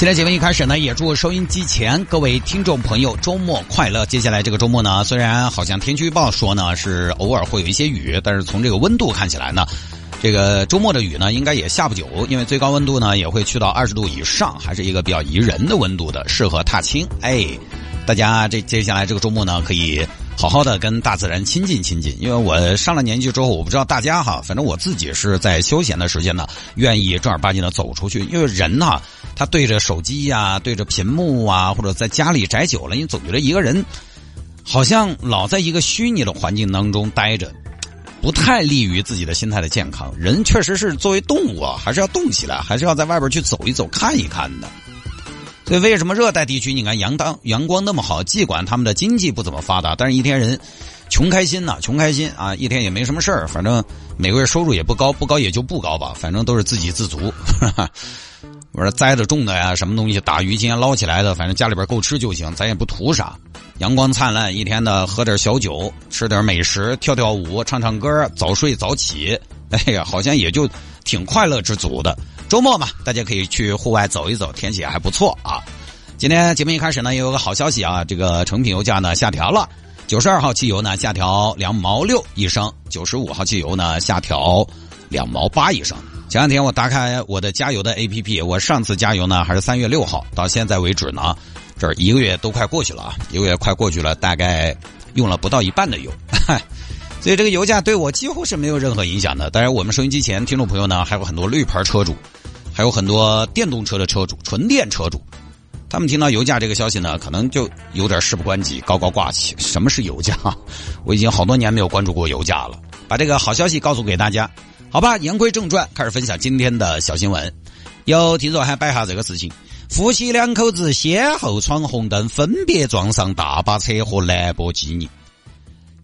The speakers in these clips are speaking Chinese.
今天节目一开始呢，也祝收音机前各位听众朋友周末快乐。接下来这个周末呢，虽然好像天气预报说呢是偶尔会有一些雨，但是从这个温度看起来呢，这个周末的雨呢应该也下不久，因为最高温度呢也会去到二十度以上，还是一个比较宜人的温度的，适合踏青。哎，大家这接下来这个周末呢，可以好好的跟大自然亲近亲近。因为我上了年纪之后，我不知道大家哈，反正我自己是在休闲的时间呢，愿意正儿八经的走出去，因为人呢。他对着手机呀，对着屏幕啊，或者在家里宅久了，你总觉得一个人好像老在一个虚拟的环境当中待着，不太利于自己的心态的健康。人确实是作为动物啊，还是要动起来，还是要在外边去走一走、看一看的。所以，为什么热带地区你看阳当阳光那么好？尽管他们的经济不怎么发达，但是一天人穷开心呐，穷开心啊！一天也没什么事儿，反正每个月收入也不高，不高也就不高吧，反正都是自给自足。我说栽的种的呀，什么东西打鱼今天捞起来的，反正家里边够吃就行，咱也不图啥。阳光灿烂，一天呢喝点小酒，吃点美食，跳跳舞，唱唱歌，早睡早起，哎呀，好像也就挺快乐知足的。周末嘛，大家可以去户外走一走，天气还不错啊。今天节目一开始呢，也有个好消息啊，这个成品油价呢下调了，九十二号汽油呢下调两毛六一升，九十五号汽油呢下调两毛八一升。前两天我打开我的加油的 APP，我上次加油呢还是三月六号，到现在为止呢，这一个月都快过去了啊，一个月快过去了，大概用了不到一半的油，所以这个油价对我几乎是没有任何影响的。当然，我们收音机前听众朋友呢，还有很多绿牌车主，还有很多电动车的车主、纯电车主，他们听到油价这个消息呢，可能就有点事不关己、高高挂起。什么是油价？我已经好多年没有关注过油价了，把这个好消息告诉给大家。好吧，言归正传，开始分享今天的小新闻。有听众还摆下这个事情：夫妻两口子先后闯红灯，分别撞上大巴车和兰博基尼。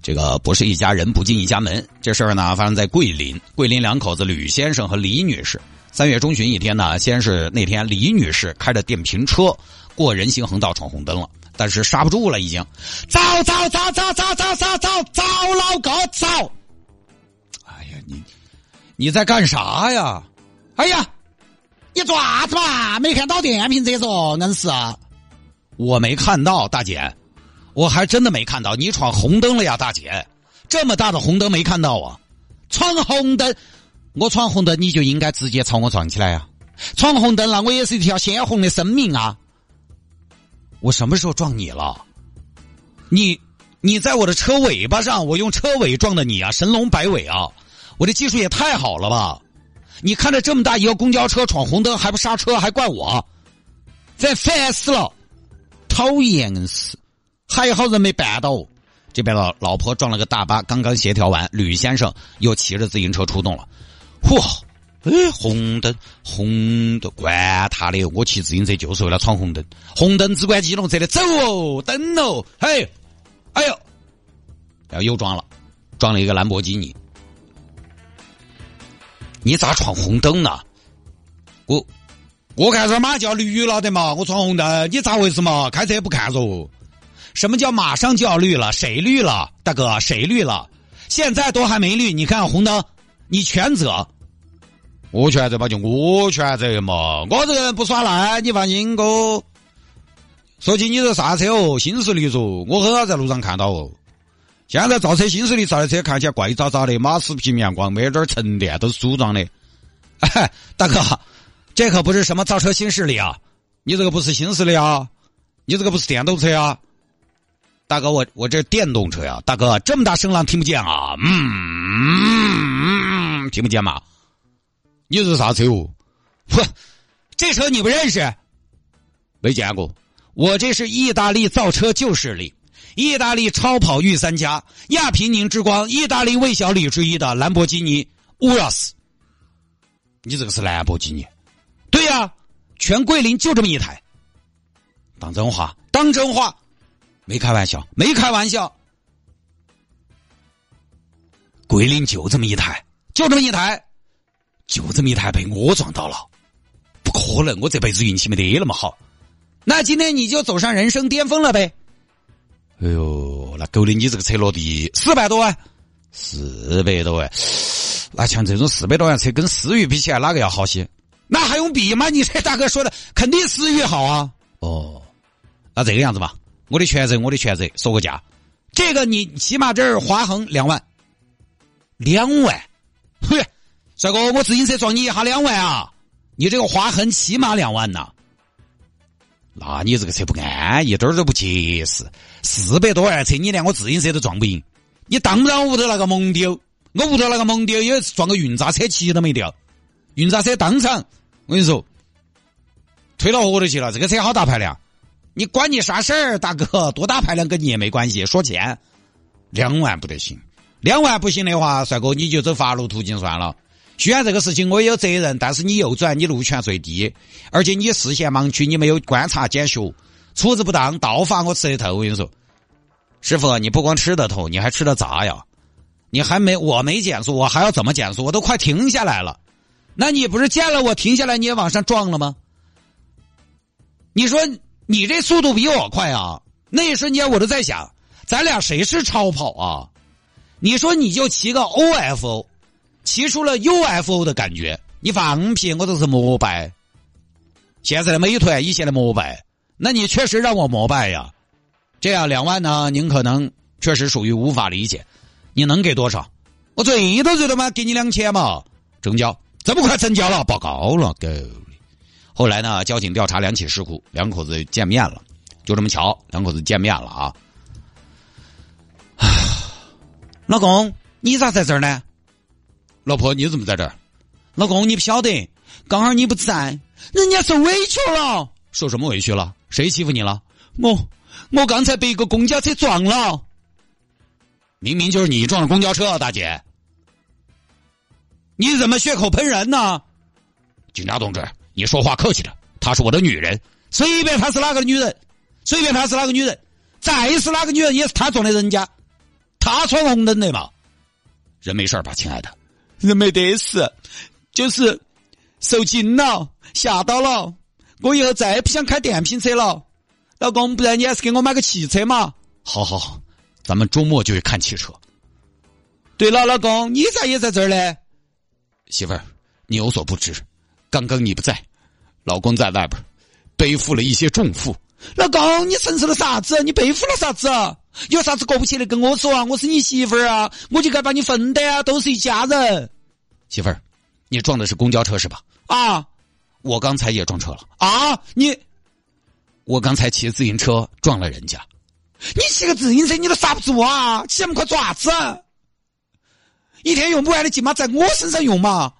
这个不是一家人不进一家门，这事儿呢发生在桂林。桂林两口子吕先生和李女士，三月中旬一天呢，先是那天李女士开着电瓶车过人行横道闯红灯了，但是刹不住了，已经，走走走走走走走走，走老哥走！哎呀，你。你在干啥呀？哎呀，你做啥子嘛？没看到电瓶车嗦，硬是。我没看到，大姐，我还真的没看到你闯红灯了呀，大姐。这么大的红灯没看到啊？闯红灯，我闯红灯你就应该直接朝我撞起来呀。闯红灯了我也是一条鲜红的生命啊。我什么时候撞你了？你，你在我的车尾巴上，我用车尾撞的你啊，神龙摆尾啊。我的技术也太好了吧！你看着这么大一个公交车闯红灯还不刹车，还怪我，真烦死了！讨厌死！还好人没绊倒。这边老老婆撞了个大巴，刚刚协调完，吕先生又骑着自行车出动了。嚯！哎，红灯，红灯，管他的！我骑自行车就是为了闯红灯。红灯只管机动车的走哦，等哦，嘿，哎呦，然后又撞了，撞了一个兰博基尼。你咋闯红灯呢？我我看这马就要绿了的嘛，我闯红灯，你咋回事嘛？开车不看着？什么叫马上就要绿了？谁绿了？大哥，谁绿了？现在都还没绿，你看红灯，你全责。我全责吧，就我全责嘛。我这个人不耍赖，你放心哥。说起你这啥车哦？新势力嗦，我很少在路上看到哦。现在造车新势力造的车看起来怪渣渣的，马齿平面光，没点沉淀，都是组装的。哎，大哥，这可不是什么造车新势力啊！你这个不是新势力啊！你这个不是电动车啊！大哥，我我这电动车呀！大哥，这么大声浪听不见啊？嗯嗯，听不见吗？你是啥车哦？不，这车你不认识？没见过。我这是意大利造车旧势力。意大利超跑御三家，亚平宁之光，意大利魏小李之一的兰博基尼 Urus。你这个是兰博基尼？对呀，全桂林就这么一台。当真话？当真话？没开玩笑，没开玩笑。桂林就这么一台，就这么一台，就这么一台被我撞到了，不可能，我这辈子运气没得那么好。那今天你就走上人生巅峰了呗。哎呦，那够的，你这个车落地四百多万，四百多万，那像这种四百多万车跟思域比起来，哪个要好些？那还用比吗？你这大哥说的肯定思域好啊。哦，那这个样子吧，我的全责，我的全责，说个价，这个你起码这儿划痕两万。两万，嘿，帅哥，我自行车撞你一下两万啊！你这个划痕起码两万呐，那你这个车不安，一点儿都不结实。四百多万车，你连我自行车都撞不赢，你当不当我屋头那个蒙丢？我屋头那个蒙丢也撞个运渣车漆都没掉，运渣车当场，我跟你说，推到河头去了。这个车好大排量，你管你啥事儿，大哥，多大排量跟你也没关系。说钱，两万不得行。两万不行的话，帅哥你就走法律途径算了。虽然这个事情我也有责任，但是你右转，你路权最低，而且你视线盲区，你没有观察检修，处置不当，倒罚我吃的透。我跟你说，师傅，你不光吃的透，你还吃的炸呀！你还没我没减速，我还要怎么减速？我都快停下来了，那你不是见了我停下来，你也往上撞了吗？你说你这速度比我快啊！那一瞬间我都在想，咱俩谁是超跑啊？你说你就骑个 OFO，骑出了 UFO 的感觉，你放屁！我都是膜拜。现在的美团以前的膜拜，那你确实让我膜拜呀。这样两万呢，您可能确实属于无法理解。你能给多少？我最多最多嘛，给你两千嘛。成交，这么快成交了，报告了，够后来呢，交警调查两起事故，两口子见面了，就这么巧，两口子见面了啊。老公，你咋在这儿呢？老婆，你怎么在这儿？老公，你不晓得，刚好你不在，人家受委屈了。受什么委屈了？谁欺负你了？我，我刚才被一个公交车撞了。明明就是你撞了公交车，大姐。你怎么血口喷人呢？警察同志，你说话客气点。她是我的女人，随便她是哪个女人，随便她是哪个女人，再是哪个女人也是她撞的人家。她闯红灯的嘛，人没事吧，亲爱的？人没得事，就是受惊了，吓到了。我以后再也不想开电瓶车了。老公，不然你还是给我买个汽车嘛？好好好，咱们周末就去看汽车。对了，老公，你咋也在这儿呢？媳妇儿，你有所不知，刚刚你不在，老公在外边背负了一些重负。老公，你承受了啥子？你背负了啥子？有啥子过不去的跟我说啊！我是你媳妇儿啊，我就该把你分的啊，都是一家人。媳妇儿，你撞的是公交车是吧？啊，我刚才也撞车了啊！你，我刚才骑自行车撞了人家。你骑个自行车你都刹不住啊！骑那么快做啥子？一天用不完的劲嘛，在我身上用嘛。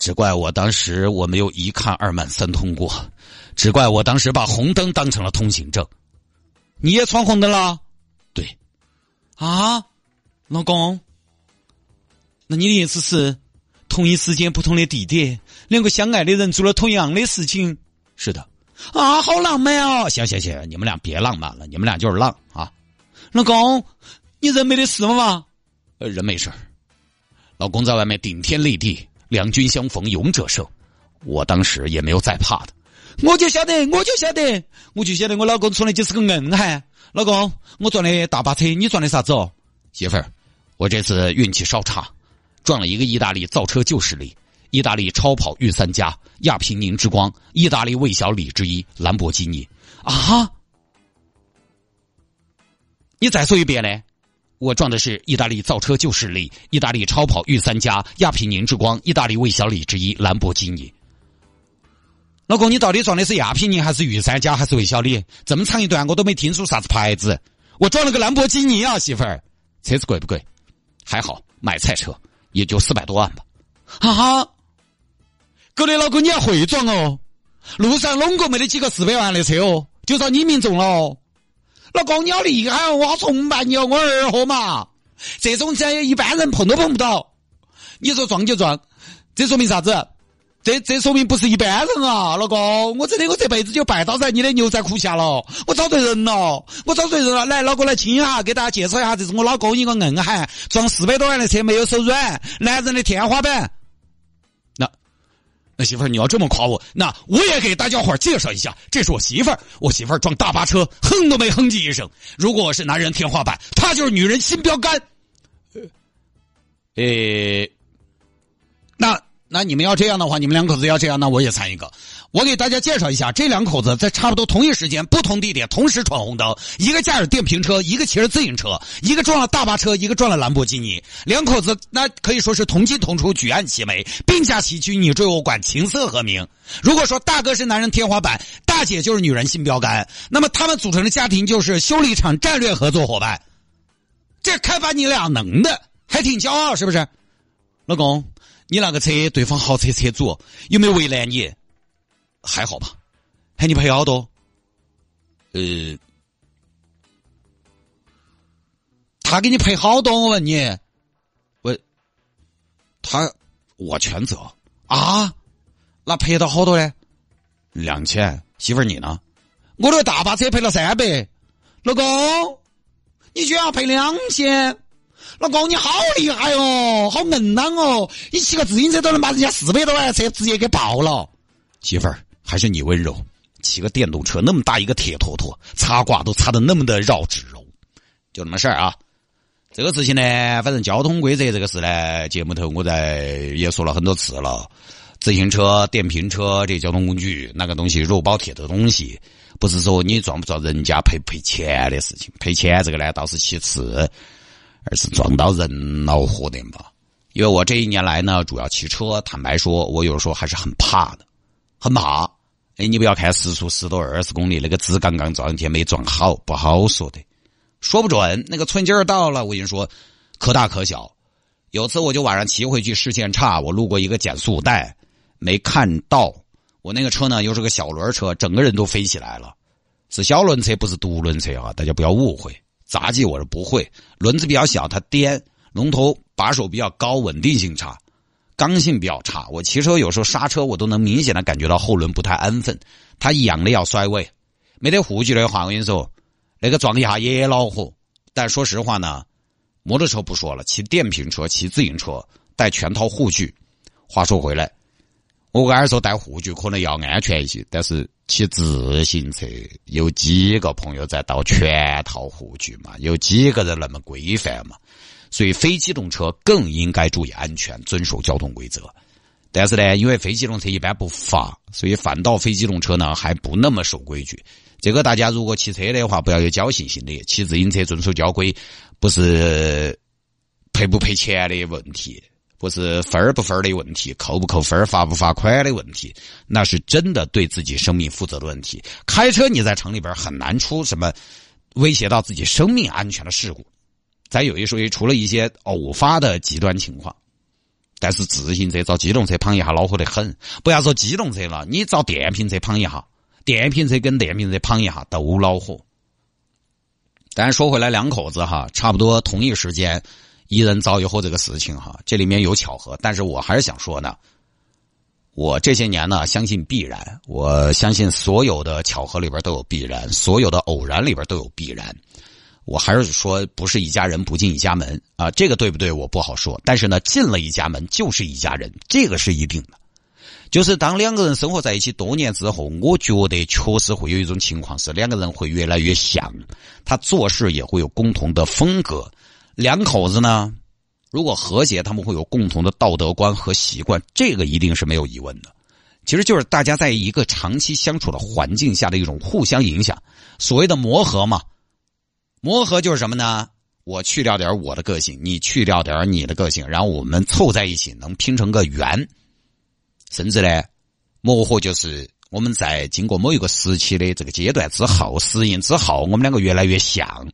只怪我当时我没有一看二慢三通过，只怪我当时把红灯当成了通行证。你也闯红灯了，对，啊，老公，那你的意思是同一时间不同的地点，两个相爱的人做了同样的事情？是的，啊，好浪漫哦！行行行，你们俩别浪漫了，你们俩就是浪啊！老公，你人没得事吗？呃，人没事老公在外面顶天立地，两军相逢勇者胜，我当时也没有再怕的。我就晓得，我就晓得，我就晓得，我老公从来就是个硬汉。老公，我撞的大巴车，你撞的啥子哦？媳妇儿，我这次运气稍差，撞了一个意大利造车旧势力，意大利超跑御三家亚平宁之光，意大利魏小李之一兰博基尼。啊！你再说一遍呢？我撞的是意大利造车旧势力，意大利超跑御三家亚平宁之光，意大利魏小李之一兰博基尼。老公，你到底撞的是亚平宁还是御三家还是魏小李？这么长一段我都没听出啥子牌子。我撞了个兰博基尼啊，媳妇儿，车子贵不贵？还好，买菜车也就四百多万吧。哈哈，狗的老公你要会撞哦，路上弄过没得几个四百万的车哦，就找你命中了。老公你好厉害哦，我好崇拜你哦，我二货嘛，这种车一般人碰都碰不到。你说撞就撞，这说明啥子？这这说明不是一般人啊，老公，我真的我这辈子就拜倒在你的牛仔裤下了，我找对人了，我找对人了。来，老公来亲一下，给大家介绍一下，这是我老公一个硬汉，撞四百多万的车没有手软，男人的天花板。那那媳妇儿你要这么夸我，那我也给大家伙介绍一下，这是我媳妇儿，我媳妇儿撞大巴车，哼都没哼唧一声。如果我是男人天花板，她就是女人新标杆。呃，那。那你们要这样的话，你们两口子要这样，那我也参一个。我给大家介绍一下，这两口子在差不多同一时间、不同地点同时闯红灯，一个驾驶电瓶车，一个骑着自行车，一个撞了大巴车，一个撞了兰博基尼。两口子那可以说是同进同出，举案齐眉，并驾齐驱，你追我赶，琴瑟和鸣。如果说大哥是男人天花板，大姐就是女人新标杆，那么他们组成的家庭就是修理厂战略合作伙伴。这开发你俩能的，还挺骄傲，是不是，老公？你那个车，对方豪车车主有没有为难你？还好吧？喊你赔好多？呃，他给你赔好多？我问你，我他我全责啊？那赔到好多呢？两千。媳妇儿你呢？我的大巴车赔了三百，老公，你居然要赔两千？老公，你好厉害哦，好硬朗哦！你骑个自行车都能把人家四百多万的车直接给爆了。媳妇儿，还是你温柔。骑个电动车那么大一个铁坨坨，擦挂都擦的那么的绕指柔，就那么事儿啊。这个事情呢，反正交通规则这个事呢，节目头我在也说了很多次了。自行车、电瓶车这交通工具，那个东西肉包铁的东西，不是说你撞不撞人家赔不赔钱的事情。赔钱这个呢，倒是其次。而是撞到人恼火的吧？因为我这一年来呢，主要骑车，坦白说，我有时候还是很怕的，很怕。哎，你不要看时速十多二十公里，那个直杠杠撞天没撞好，不好说的，说不准那个寸劲儿到了，我跟你说，可大可小。有次我就晚上骑回去，视线差，我路过一个减速带，没看到。我那个车呢，又是个小轮车，整个人都飞起来了。是小轮车，不是独轮车啊，大家不要误会。杂技我是不会，轮子比较小，它颠，龙头把手比较高，稳定性差，刚性比较差。我骑车有时候刹车，我都能明显的感觉到后轮不太安分，它痒的要甩尾。没得护具的话，我跟你说，那个撞一下也恼火。但说实话呢，摩托车不说了，骑电瓶车、骑自行车带全套护具。话说回来。我刚才说带护具可能要安全一些，但是骑自行车有几个朋友在倒全套护具嘛？有几个人那么规范嘛？所以非机动车更应该注意安全，遵守交通规则。但是呢，因为非机动车一般不罚，所以反倒非机动车呢还不那么守规矩。这个大家如果骑车的话，不要有侥幸心理，骑自行车遵守交规，不是赔不赔钱的问题。不是分儿不分儿的问题，扣不扣分儿、罚不罚款的问题，那是真的对自己生命负责的问题。开车你在城里边很难出什么威胁到自己生命安全的事故。再有一说一，除了一些偶发的极端情况，但是自行车遭机动车碰一下恼火得很。不要说机动车了，你遭电瓶车碰一下，电瓶车跟电瓶车碰一下都恼火。但说回来，两口子哈，差不多同一时间。一人遭遇后这个事情哈，这里面有巧合，但是我还是想说呢，我这些年呢相信必然，我相信所有的巧合里边都有必然，所有的偶然里边都有必然，我还是说不是一家人不进一家门啊，这个对不对？我不好说，但是呢，进了一家门就是一家人，这个是一定的。就是当两个人生活在一起多年之后，我觉得确实会有一种情况是两个人会越来越像，他做事也会有共同的风格。两口子呢，如果和谐，他们会有共同的道德观和习惯，这个一定是没有疑问的。其实就是大家在一个长期相处的环境下的一种互相影响，所谓的磨合嘛。磨合就是什么呢？我去掉点我的个性，你去掉点你的个性，然后我们凑在一起，能拼成个圆。甚至呢，磨合就是我们在经过某一个时期的这个阶段之后，适应之后，我们两个越来越像。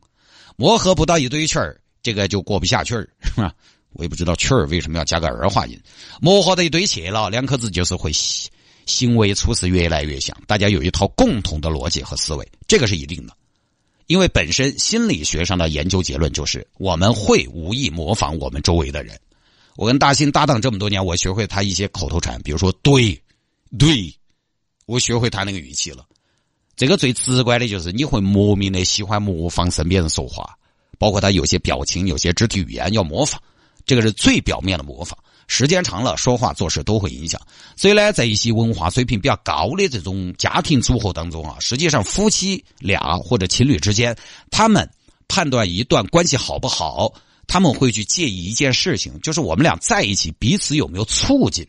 磨合不到一堆气儿。这个就过不下去儿，是吧？我也不知道曲儿为什么要加个儿化音。磨合到一堆去了，两口子就是会行为处事越来越像，大家有一套共同的逻辑和思维，这个是一定的。因为本身心理学上的研究结论就是，我们会无意模仿我们周围的人，我跟大兴搭档这么多年，我学会他一些口头禅，比如说“对，对”，我学会他那个语气了。这个最直观的就是你会莫名的喜欢模仿身边人说话，包括他有些表情、有些肢体语言要模仿，这个是最表面的模仿。时间长了，说话做事都会影响。所以呢，在一些文化水平比较高的这种家庭组合当中啊，实际上夫妻俩或者情侣之间，他们判断一段关系好不好。他们会去介意一件事情，就是我们俩在一起彼此有没有促进。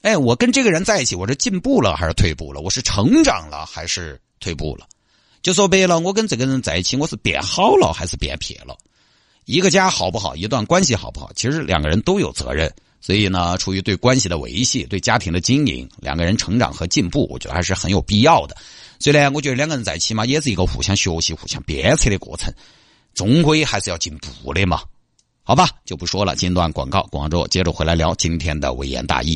哎，我跟这个人在一起，我是进步了还是退步了？我是成长了还是退步了？就说白了，我跟这个人在一起，我是变好了还是变撇了？一个家好不好，一段关系好不好，其实两个人都有责任。所以呢，出于对关系的维系、对家庭的经营，两个人成长和进步，我觉得还是很有必要的。所以呢，我觉得两个人在一起嘛，也是一个互相学习、互相鞭策的过程。终归还是要进步的嘛，好吧，就不说了。今段广告，广州接着回来聊今天的微言大义。